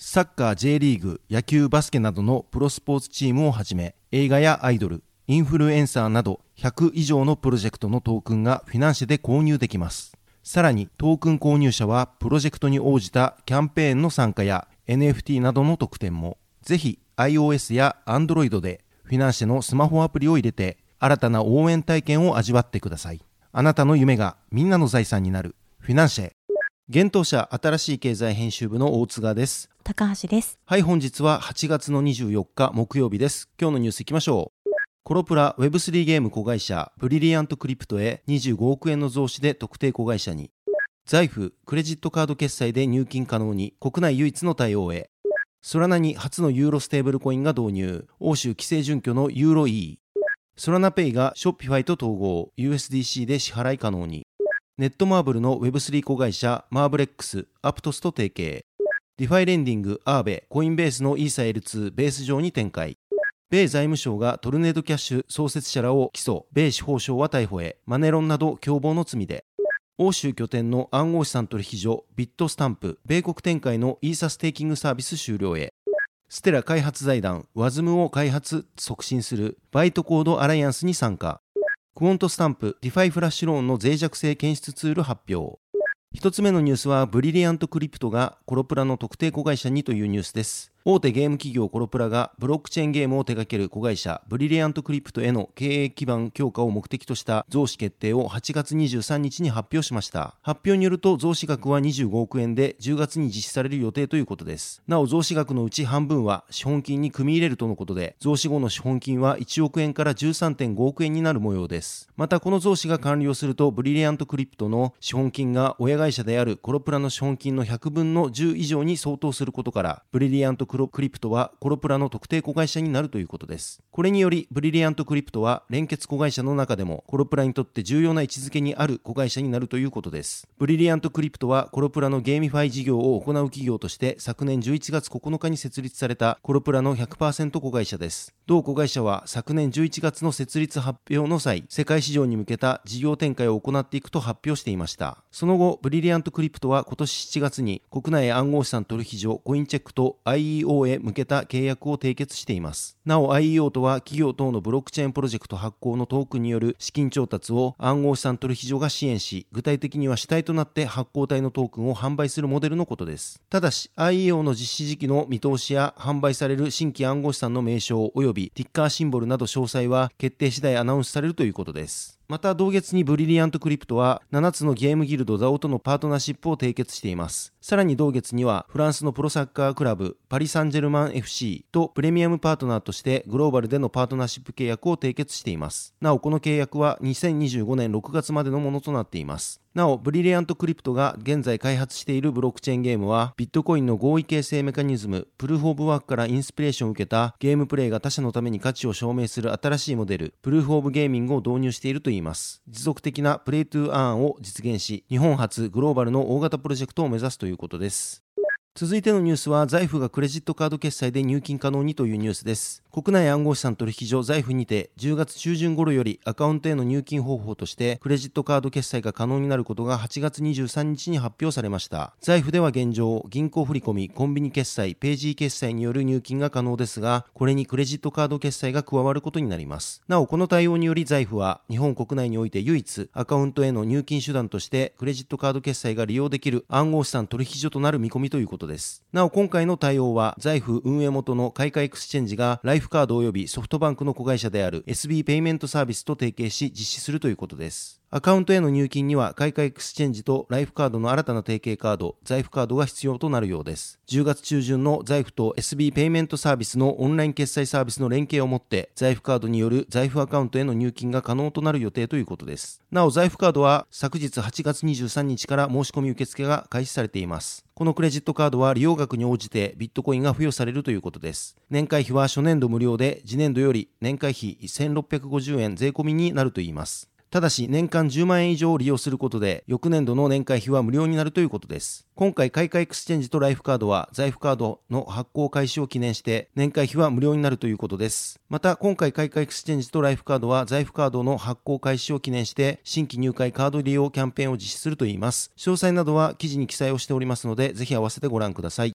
サッカー J リーグ野球バスケなどのプロスポーツチームをはじめ映画やアイドルインフルエンサーなど100以上のプロジェクトのトークンがフィナンシェで購入できます。さらにトークン購入者はプロジェクトに応じたキャンペーンの参加や NFT などの特典もぜひ iOS や Android でフィナンシェのスマホアプリを入れて新たな応援体験を味わってください。あなたの夢がみんなの財産になる。フィナンシェ。現当社新しい経済編集部の大津川です。高橋です。はい本日は8月の24日木曜日です。今日のニュースいきましょう。コロプラ Web3 ゲーム子会社ブリリアントクリプトへ25億円の増資で特定子会社に。Zaif、クレジットカード決済で入金可能に国内唯一の対応へ。ソラナに初のユーロステーブルコインが導入。欧州規制準拠のユーロ E ソラナペイがショッピファイと統合。USDC で支払い可能に。ネットマーブルの Web3 子会社マーブレックス、アプトスと提携。 DeFi レンディング Aave、コインベースのイーサ L2 ベース上に展開。米財務省がトルネードキャッシュ創設者らを起訴。米司法省は逮捕へ。マネロンなど共謀の罪で。欧州拠点の暗号資産取引所ビットスタンプ。米国展開のイーサステーキングサービス終了へ。ステラ開発財団 Wasm を開発促進する。バイトコードアライアンスに参加。クォントスタンプ、DeFi フラッシュローンの脆弱性検出ツール発表。1つ目のニュースはブリリアントクリプトがコロプラの特定子会社にというニュースです。大手ゲーム企業コロプラがブロックチェーンゲームを手掛ける子会社ブリリアントクリプトへの経営基盤強化を目的とした増資決定を8月23日に発表しました。発表によると増資額は25億円で10月に実施される予定ということです。なお増資額のうち半分は資本金に組み入れるとのことで増資後の資本金は1億円から13.5億円になる模様です。またこの増資が完了するとブリリアントクリプトの資本金が親会社であるコロプラの資本金の100分の10以上に相当することからブリリアントクリプトクリプトはコロプラの特定子会社になるということです。これにより、ブリリアントクリプトは連結子会社の中でもコロプラにとって重要な位置づけにある子会社になるということです。ブリリアントクリプトはコロプラの GameFi 事業を行う企業として昨年11月9日に設立されたコロプラの100%子会社です。同子会社は昨年11月の設立発表の際、世界市場に向けた事業展開を行っていくと発表していました。その後、ブリリアントクリプトは今年7月に国内暗号資産取引所コインチェックと IEO へ向けた契約を締結しています。なお IEO とは企業等のブロックチェーンプロジェクト発行のトークンによる資金調達を暗号資産取引所が支援し、具体的には主体となって発行体のトークンを販売するモデルのことです。ただし IEO の実施時期の見通しや販売される新規暗号資産の名称及びティッカーシンボルなど詳細は決定次第アナウンスされるということです。また同月にブリリアントクリプトは7つのゲームギルドザオとのパートナーシップを締結しています。さらに同月にはフランスのプロサッカークラブパリ・サンジェルマン FC とプレミアムパートナーとしてグローバルでのパートナーシップ契約を締結しています。なおこの契約は2025年6月までのものとなっています。なお、ブリリアントクリプトが現在開発しているブロックチェーンゲームは、ビットコインの合意形成メカニズム、プルーフ・オブ・ワークからインスピレーションを受けたゲームプレイが他社のために価値を証明する新しいモデル、プルーフ・オブ・ゲーミングを導入しているといいます。持続的なプレイトゥーアーンを実現し、日本発グローバルの大型プロジェクトを目指すということです。続いてのニュースは Zaif がクレジットカード決済で入金可能にというニュースです。国内暗号資産取引所 Zaif にて10月中旬頃よりアカウントへの入金方法としてクレジットカード決済が可能になることが8月23日に発表されました。 Zaif では現状銀行振込コンビニ決済ペイジー決済による入金が可能ですがこれにクレジットカード決済が加わることになります。なおこの対応により Zaif は日本国内において唯一アカウントへの入金手段としてクレジットカード決済が利用できる暗号資産取引所となる見込みということです。ですなお今回の対応は Zaif 運営元のカイカエクスチェンジがライフカード及びソフトバンクの子会社である SB ペイメントサービスと提携し実施するということです。アカウントへの入金には、カイカエクスチェンジとライフカードの新たな提携カード、 Zaif カードが必要となるようです。10月中旬の財布と SB ペイメントサービスのオンライン決済サービスの連携をもって、 Zaif カードによる Zaif アカウントへの入金が可能となる予定ということです。なお、 Zaif カードは昨日8月23日から申し込み受付が開始されています。このクレジットカードは利用額に応じてビットコインが付与されるということです。年会費は初年度無料で、次年度より年会費1650円税込みになるといいます。ただし年間10万円以上を利用することで翌年度の年会費は無料になるということです。今回カイカエクスチェンジとライフカードは Zaif カードの発行開始を記念して年会費は無料になるということです。また今回カイカエクスチェンジとライフカードは Zaif カードの発行開始を記念して新規入会カード利用キャンペーンを実施するといいます。詳細などは記事に記載をしておりますのでぜひ合わせてご覧ください。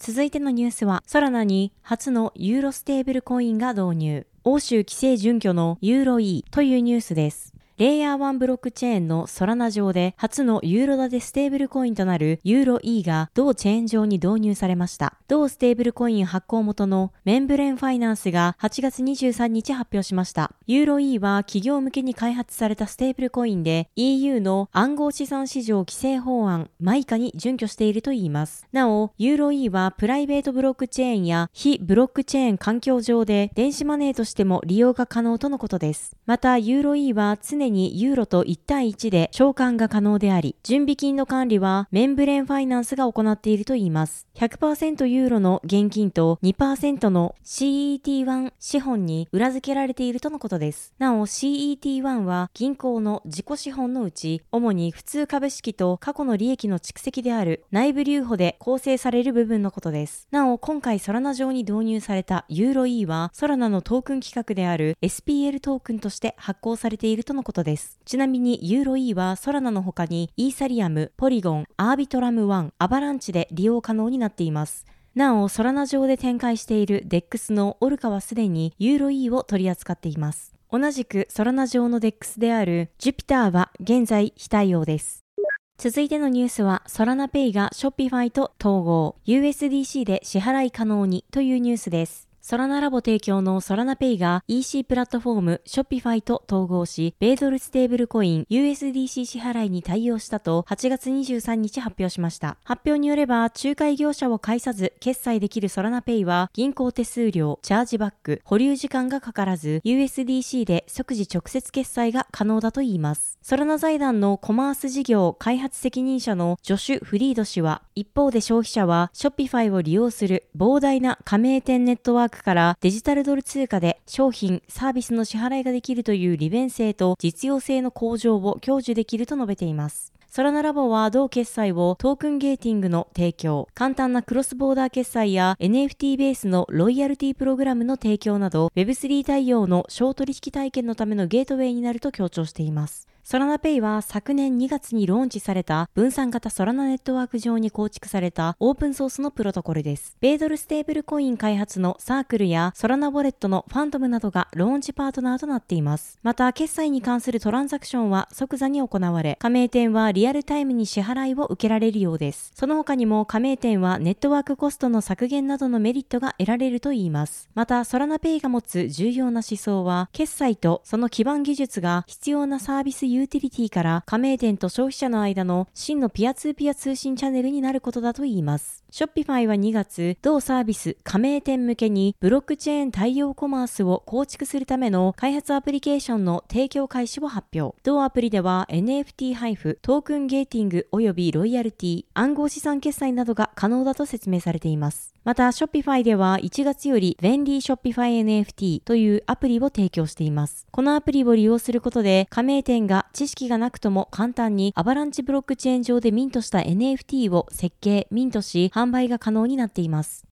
続いてのニュースは、ソラナに初のユーロステーブルコインが導入。欧州規制準拠のユーロ E というニュースです。レイヤー1ブロックチェーンのソラナ上で初のユーロ建てステーブルコインとなるユーロ E が同チェーン上に導入されました。同ステーブルコイン発行元のメンブレンファイナンスが8月23日発表しました。ユーロ E は企業向けに開発されたステーブルコインで EU の暗号資産市場規制法案マイカに準拠しているといいます。なお、ユーロ E はプライベートブロックチェーンや非ブロックチェーン環境上で電子マネーとしても利用が可能とのことです。また、ユーロ E は常にユーロと1対1で償還が可能であり、準備金の管理はメンブレンファイナンスが行っているといいます。100%ユーロの現金と2%の CET1 資本に裏付けられているとのことです。なお CET1 は銀行の自己資本のうち、主に普通株式と過去の利益の蓄積である内部留保で構成される部分のことです。なお今回ソラナ上に導入されたユーロ E はソラナのトークン規格である SPL トークンとして発行されているとのことです。ですちなみにユーロ E はソラナの他にイーサリアム、ポリゴン、アービトラム1、アバランチで利用可能になっています。なお、ソラナ上で展開している DEX のオルカはすでにユーロ E を取り扱っています。同じくソラナ上の DEX であるジュピターは現在非対応です。続いてのニュースは、ソラナペイがショッピファイと統合、USDC で支払い可能にというニュースです。ソラナラボ提供のソラナペイが EC プラットフォームショッピファイと統合し、米ドルステーブルコイン USDC 支払いに対応したと8月23日発表しました。発表によれば、仲介業者を介さず決済できるソラナペイは銀行手数料、チャージバック、保留時間がかからず USDC で即時直接決済が可能だといいます。ソラナ財団のコマース事業開発責任者のジョシュ・フリード氏は、一方で消費者はショッピファイを利用する膨大な加盟店ネットワークからデジタルドル通貨で商品、サービスの支払いができるという利便性と実用性の向上を享受できると述べています。ソラナラボは同決済をトークンゲーティングの提供、簡単なクロスボーダー決済や NFT ベースのロイヤルティプログラムの提供など Web3 対応の商取引体験のためのゲートウェイになると強調しています。ソラナペイは昨年2月にローンチされた分散型ソラナネットワーク上に構築されたオープンソースのプロトコルです。米ドルステーブルコイン開発のサークルやソラナウォレットのファントムなどがローンチパートナーとなっています。また、決済に関するトランザクションは即座に行われ、加盟店はリアルタイムに支払いを受けられるようです。その他にも加盟店はネットワークコストの削減などのメリットが得られるといいます。また、ソラナペイが持つ重要な思想は、決済とその基盤技術が必要なサービスユーティリティから加盟店と消費者の間の真のピアツーピア通信チャンネルになることだといいます。ショッピファイは2月、同サービス加盟店向けにブロックチェーン対応コマースを構築するための開発アプリケーションの提供開始を発表。同アプリでは NFT 配布、トークンゲーティング及びロイヤルティ、暗号資産決済などが可能だと説明されています。また、Shopify では1月より便利ショッピファイ NFT というアプリを提供しています。このアプリを利用することで、加盟店が知識がなくとも簡単にアバランチブロックチェーン上でミントした NFT を設計、ミントし、販売が可能になっています。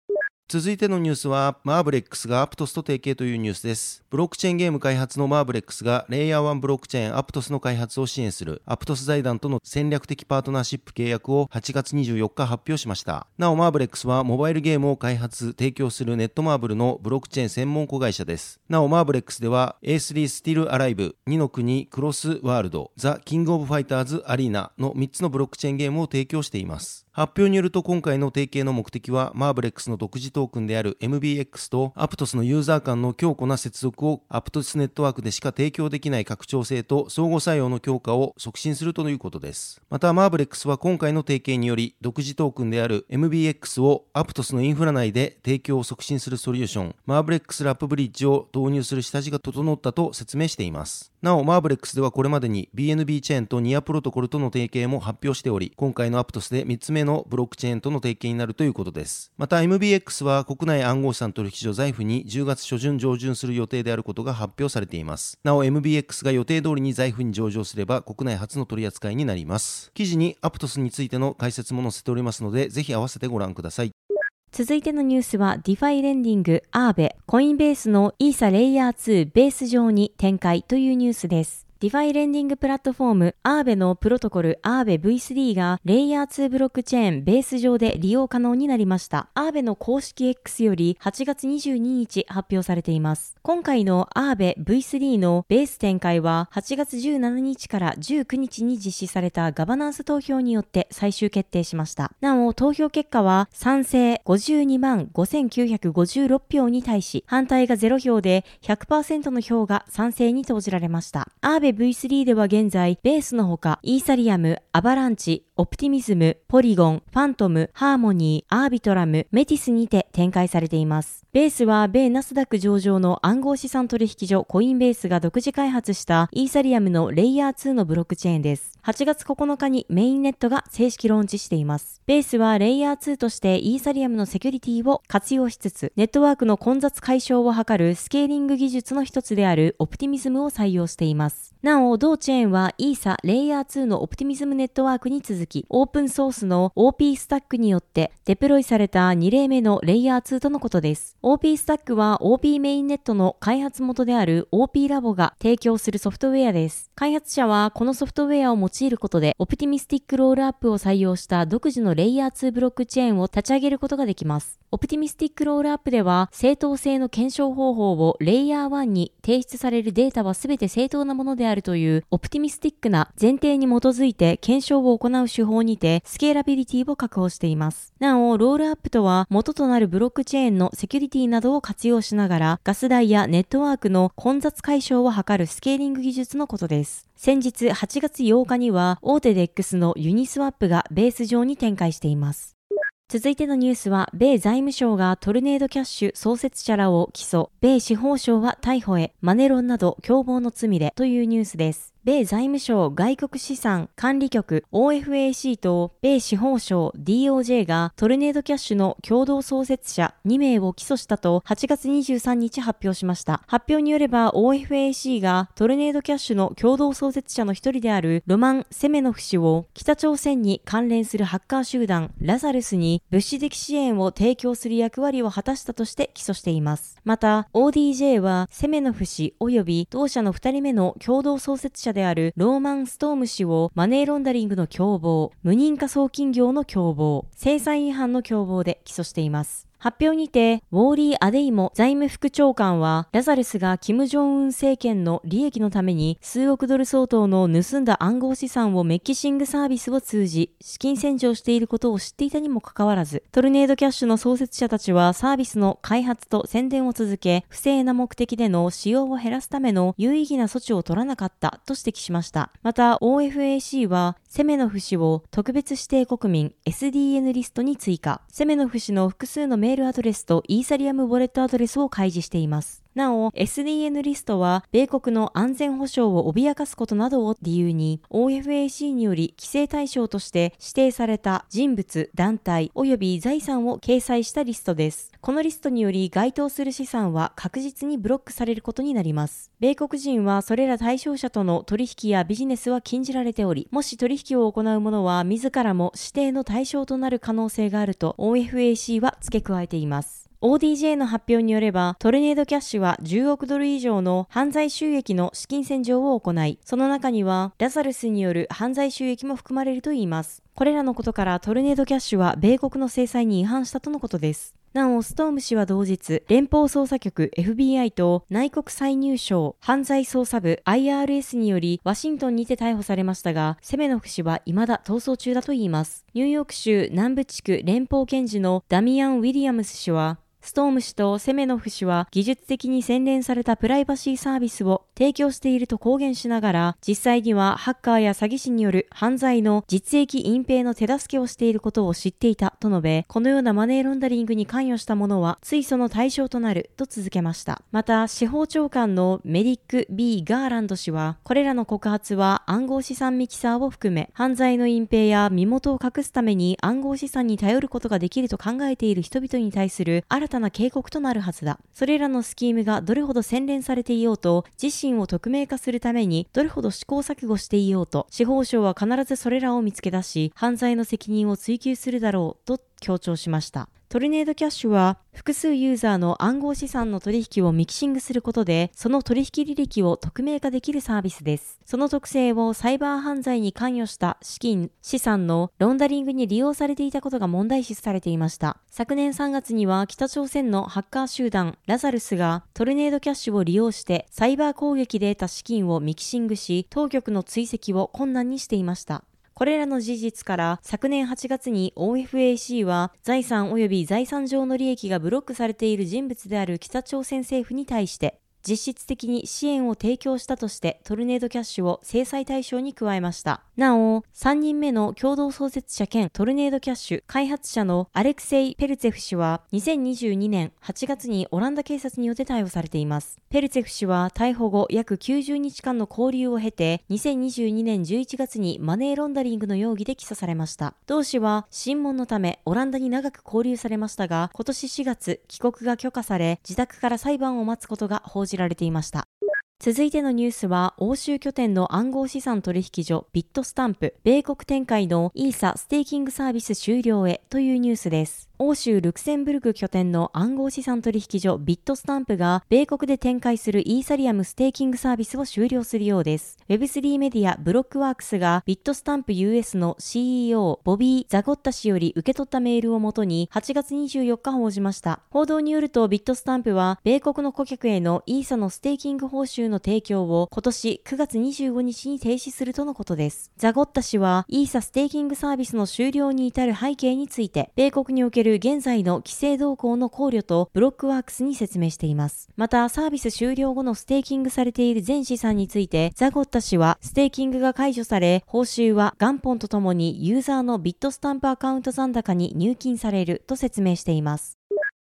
続いてのニュースは、 MARBLEX が Aptos と提携というニュースです。ブロックチェーンゲーム開発のマーブレックスが、レイヤー1ブロックチェーンアプトスの開発を支援する、アプトス財団との戦略的パートナーシップ契約を8月24日発表しました。なお、マーブレックスは、モバイルゲームを開発、提供するネットマーブルのブロックチェーン専門子会社です。なお、マーブレックスでは、A3 スティルアライブ、二ノ国クロスワールド、ザ・キングオブファイターズアリーナの3つのブロックチェーンゲームを提供しています。発表によると今回の提携の目的は、マーブレックスの独自トークンである MBX とアプトスのユーザー間の強固な接続をアプトスネットワークでしか提供できない拡張性と相互作用の強化を促進するということです。また、マーブレックスは今回の提携により、独自トークンである MBX をアプトスのインフラ内で提供を促進するソリューション、マーブレックスラップブリッジを導入する下地が整ったと説明しています。なお、マーブレックスではこれまでに BNB チェーンとニアプロトコルとの提携も発表しており、今回のアプトスで3つ目のブロックチェーンとの提携になるということです。また MBX は国内暗号資産取引所 Zaif に10月初旬上場する予定であることが発表されています。なお MBX が予定通りに Zaif に上場すれば国内初の取り扱いになります。記事にアプトスについての解説も載せておりますので、ぜひ合わせてご覧ください。続いてのニュースは DeFi レンディング Aave、コインベースのイーサレイヤー2ベース上に展開というニュースです。 DeFi レンディングプラットフォーム Aave のプロトコル Aave V3 がレイヤー2ブロックチェーンベース上で利用可能になりました。 Aave の公式 X より8月22日発表されています。今回の Aave V3 のベース展開は8月17日から19日に実施されたガバナンス投票によって最終決定しました。なお、投票結果は賛成52万5956票に対し反対が0票で100%の票が賛成に投じられました。アーベ V3 では現在、ベースのほか、イーサリアム、アバランチ、オプティミズム、ポリゴン、ファントム、ハーモニー、アービトラム、メティスにて展開されています。ベースは米ナスダック上場の暗号資産取引所コインベースが独自開発したイーサリアムのレイヤー2のブロックチェーンです。8月9日にメインネットが正式ローンチしています。ベースはレイヤー2としてイーサリアムのセキュリティを活用しつつ、ネットワークの混雑解消を図るスケーリング技術の一つであるオプティミズムを採用しています。なお、同チェーンはイーサレイヤー2のオプティミズムネットワークに続き、オープンソースの OP スタックによってデプロイされた2例目のレイヤー2とのことです。OP スタックは OP メインネットの開発元である OP ラボが提供するソフトウェアです。開発者はこのソフトウェアを用いることで、オプティミスティックロールアップを採用した独自のレイヤー2ブロックチェーンを立ち上げることができます。オプティミスティックロールアップでは、正当性の検証方法をレイヤー1に提出されるデータは全て正当なものであるというオプティミスティックな前提に基づいて検証を行う手法にて、スケーラビリティを確保しています。なお、ロールアップとは、元となるブロックチェーンのセキュリティなどを活用しながら、ガス代やネットワークの混雑解消を図るスケーリング技術のことです。先日8月8日には、大手 DEX のユニスワップがベース上に展開しています。続いてのニュースは、米財務省がトルネードキャッシュ創設者らを起訴、米司法省は逮捕へ、マネロンなど共謀の罪で。というニュースです。米財務省外国資産管理局 OFAC と米司法省 DOJ がトルネードキャッシュの共同創設者2名を起訴したと8月23日発表しました。発表によれば OFAC がトルネードキャッシュの共同創設者の一人であるロマン・セメノフ氏を北朝鮮に関連するハッカー集団ラザルスに物資的支援を提供する役割を果たしたとして起訴しています。また ODJ はセメノフ氏及び同社の2人目の共同創設者者であるローマン・ストーム氏をマネーロンダリングの共謀、無認可送金業の共謀、制裁違反の共謀で起訴しています。発表にて、ウォーリー・アデイモ財務副長官は、ラザルスがキム・ジョンウン政権の利益のために数億ドル相当の盗んだ暗号資産をメッキシングサービスを通じ、資金洗浄していることを知っていたにもかかわらず、トルネードキャッシュの創設者たちはサービスの開発と宣伝を続け、不正な目的での使用を減らすための有意義な措置を取らなかったと指摘しました。また、OFAC は、セメノフ氏を特別指定国民 SDN リストに追加。セメノフ氏の複数のメールアドレスとイーサリアムウォレットアドレスを開示しています。なお、SDN リストは、米国の安全保障を脅かすことなどを理由に、OFAC により規制対象として指定された人物、団体及び財産を掲載したリストです。このリストにより該当する資産は確実にブロックされることになります。米国人はそれら対象者との取引やビジネスは禁じられており、もし取引を行う者は自らも指定の対象となる可能性があると OFAC は付け加えています。ODJ の発表によれば、トルネードキャッシュは10億ドル以上の犯罪収益の資金洗浄を行い、その中にはラザルスによる犯罪収益も含まれるといいます。これらのことからトルネードキャッシュは米国の制裁に違反したとのことです。なお、ストーム氏は同日、連邦捜査局 FBI と内国再入省犯罪捜査部 IRS によりワシントンにて逮捕されましたが、セメノフ氏は未だ逃走中だといいます。ニューヨーク州南部地区連邦検事のダミアン・ウィリアムス氏は、ストーム氏とセメノフ氏は技術的に洗練されたプライバシーサービスを提供していると公言しながら、実際にはハッカーや詐欺師による犯罪の実益隠蔽の手助けをしていることを知っていたと述べ、このようなマネーロンダリングに関与した者は追訴の対象となると続けました。また、司法長官のメディック・ B・ ガーランド氏は、これらの告発は暗号資産ミキサーを含め、犯罪の隠蔽や身元を隠すために暗号資産に頼ることができると考えている人々に対する新たな警告となるはずだ。それらのスキームがどれほど洗練されていようと、自身を匿名化するためにどれほど試行錯誤していようと、司法省は必ずそれらを見つけ出し、犯罪の責任を追及するだろうと強調しました。トルネードキャッシュは複数ユーザーの暗号資産の取引をミキシングすることで、その取引履歴を匿名化できるサービスです。その特性をサイバー犯罪に関与した資金、資産のロンダリングに利用されていたことが問題視されていました。昨年3月には北朝鮮のハッカー集団ラザルスがトルネードキャッシュを利用してサイバー攻撃で得た資金をミキシングし、当局の追跡を困難にしていました。これらの事実から昨年8月に OFAC は財産及び財産上の利益がブロックされている人物である北朝鮮政府に対して実質的に支援を提供したとしてトルネードキャッシュを制裁対象に加えました。なお、3人目の共同創設者兼トルネードキャッシュ開発者のアレクセイ・ペルツェフ氏は2022年8月にオランダ警察によって逮捕されています。ペルツェフ氏は逮捕後約90日間の交留を経て2022年11月にマネーロンダリングの容疑で起訴されました。同氏は審問のためオランダに長く勾留されましたが今年4月帰国が許可され自宅から裁判を待つことが報じられていました。続いてのニュースは、欧州拠点の暗号資産取引所ビットスタンプ、米国展開のイーサステーキングサービス終了へというニュースです。欧州ルクセンブルク拠点の暗号資産取引所ビットスタンプが米国で展開するイーサリアムステーキングサービスを終了するようです。Web3 メディアブロックワークスがビットスタンプ US の CEO ボビー・ザゴッタ氏より受け取ったメールをもとに8月24日報じました。報道によるとビットスタンプは米国の顧客へのイーサのステーキング報酬の提供を今年9月25日に停止するとのことです。ザゴッタ氏はイーサステーキングサービスの終了に至る背景について米国における現在の規制動向の考慮と Blockworks に説明しています。また、サービス終了後のステーキングされている全資産について、ザゴッタ氏は、ステーキングが解除され、報酬は元本とともにユーザーのビットスタンプアカウント残高に入金されると説明しています。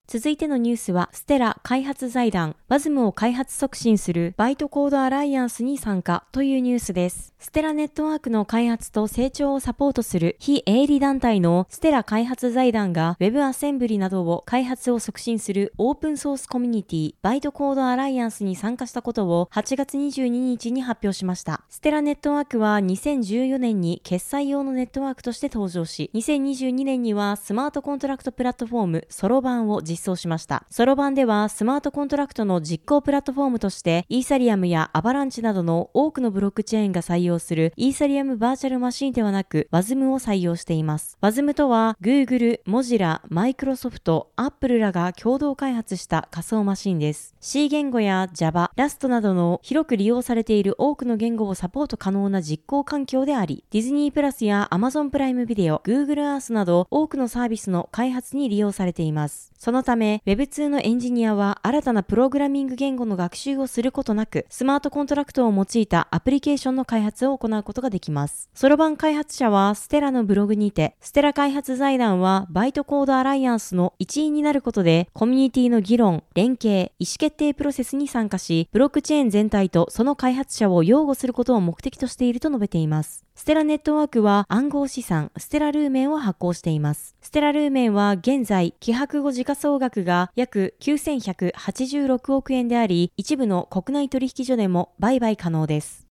続いてのニュースは、ステラ開発財団、 WASM の開発促進するバイトコードアライアンスに参加というニュースです。ステラネットワークの開発と成長をサポートする非営利団体のステラ開発財団が Web アセンブリなどを開発を促進するオープンソースコミュニティバイトコードアライアンスに参加したことを8月22日に発表しました。ステラネットワークは2014年に決済用のネットワークとして登場し、2022年にはスマートコントラクトプラットフォーム Soroban を実装しました。 Soroban ではスマートコントラクトの実行プラットフォームとしてイーサリアムやアバランチなどの多くのブロックチェーンが採用するイーサリアムバーチャルマシンではなく WASM を採用しています。WASM とは Google、Mozilla、Microsoft、Apple らが共同開発した仮想マシンです。C 言語や Java、Rust などの広く利用されている多くの言語をサポート可能な実行環境であり、ディズニープラスや Amazon プライムビデオ、Google Earth など多くのサービスの開発に利用されています。そのため Web2 のエンジニアは新たなプログラミング言語の学習をすることなく、スマートコントラクトを用いたアプリケーションの開発を行うことができます。 Soroban 開発者はステラのブログにて、ステラ開発財団はバイトコードアライアンスの一員になることで、コミュニティの議論、連携、意思決定プロセスに参加し、ブロックチェーン全体とその開発者を擁護することを目的としていると述べています。ステラネットワークは暗号資産ステラルーメンを発行しています。ステラルーメンは現在、希薄後時価総額が約9186億円であり、一部の国内取引所でも売買可能です。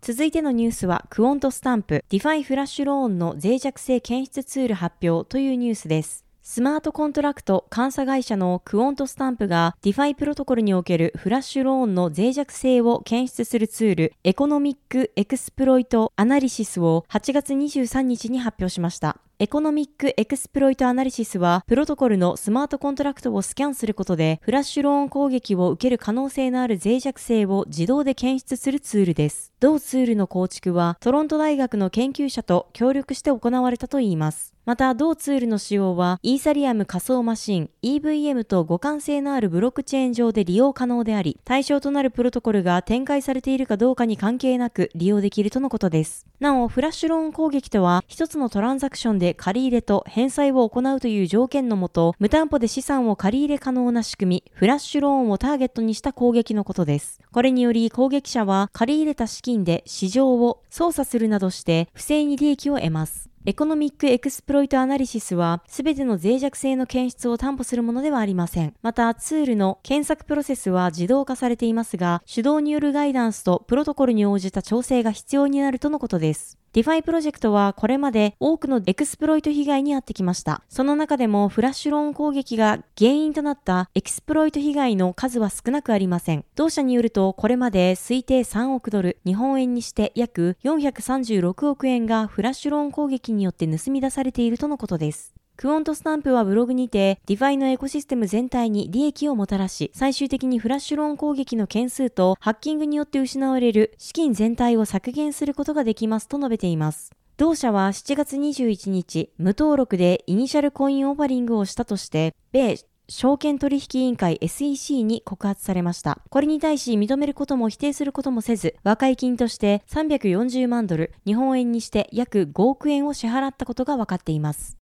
続いてのニュースは、クオントスタンプ、 DeFi フラッシュローンの脆弱性検出ツール発表というニュースです。スマートコントラクト監査会社のクオントスタンプが DeFi プロトコルにおけるフラッシュローンの脆弱性を検出するツール Economic Exploit Analysis を8月23日に発表しました。 Economic Exploit Analysis は、プロトコルのスマートコントラクトをスキャンすることで、フラッシュローン攻撃を受ける可能性のある脆弱性を自動で検出するツールです。同ツールの構築は、トロント大学の研究者と協力して行われたといいます。また、同ツールの使用は、イーサリアム仮想マシン、EVM と互換性のあるブロックチェーン上で利用可能であり、対象となるプロトコルが展開されているかどうかに関係なく利用できるとのことです。なお、フラッシュローン攻撃とは、一つのトランザクションで借り入れと返済を行うという条件のもと、無担保で資産を借り入れ可能な仕組み、フラッシュローンをターゲットにした攻撃のことです。これにより、攻撃者は借り入れた資金で市場を操作するなどして、不正に利益を得ます。エEconomic Exploit Analysis は、すべての脆弱性の検出を担保するものではありません。また、ツールの検索プロセスは自動化されていますが、手動によるガイダンスとプロトコルに応じた調整が必要になるとのことです。DeFi プロジェクトはこれまで多くの exploit 被害に遭ってきました。その中でもフラッシュローン攻撃が原因となった exploit 被害の数は少なくありません。同社によるとこれまで推定3億ドル、日本円にして約436億円がフラッシュローン攻撃によって盗み出されているとのことです。 Quantstamp はブログにて、 DeFi のエコシステム全体に利益をもたらし、最終的にフラッシュローン攻撃の件数とハッキングによって失われる資金全体を削減することができますと述べています。同社は7月21日、無登録で Initial Coin Offering をしたとして、米証券取引委員会 SEC に告発されました。これに対し認めることも否定することもせず、和解金として340万ドル、日本円にして約5億円を支払ったことが分かっています。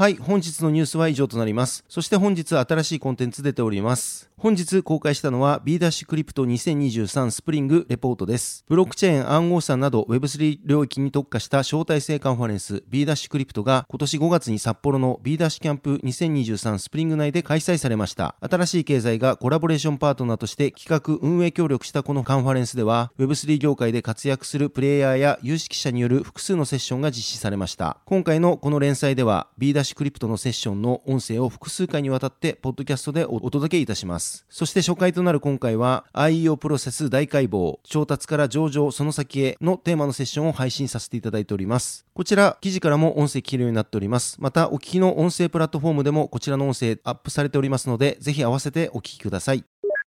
はい、本日のニュースは以上となります。そして本日は新しいコンテンツ出ております。本日公開したのは B Dash Crypto 2023 Spring Report です。ブロックチェーン暗号資産など Web3 領域に特化した招待制カンファレンス B ダッシュクリプトが今年5月に札幌の B ダッシュキャンプ2023スプリング内で開催されました。新しい経済がコラボレーションパートナーとして企画運営協力したこのカンファレンスでは Web3 業界で活躍するプレイヤーや有識者による複数のセッションが実施されました。今回のこの連載では B ダッシュクリプトのセッションの音声を複数回にわたってポッドキャストでお届けいたします。そして初回となる今回は IEO プロセス大解剖調達から上場その先へのテーマのセッションを配信させていただいております。こちら記事からも音声聞けるようになっております。またお聞きの音声プラットフォームでもこちらの音声アップされておりますのでぜひ合わせてお聞きください。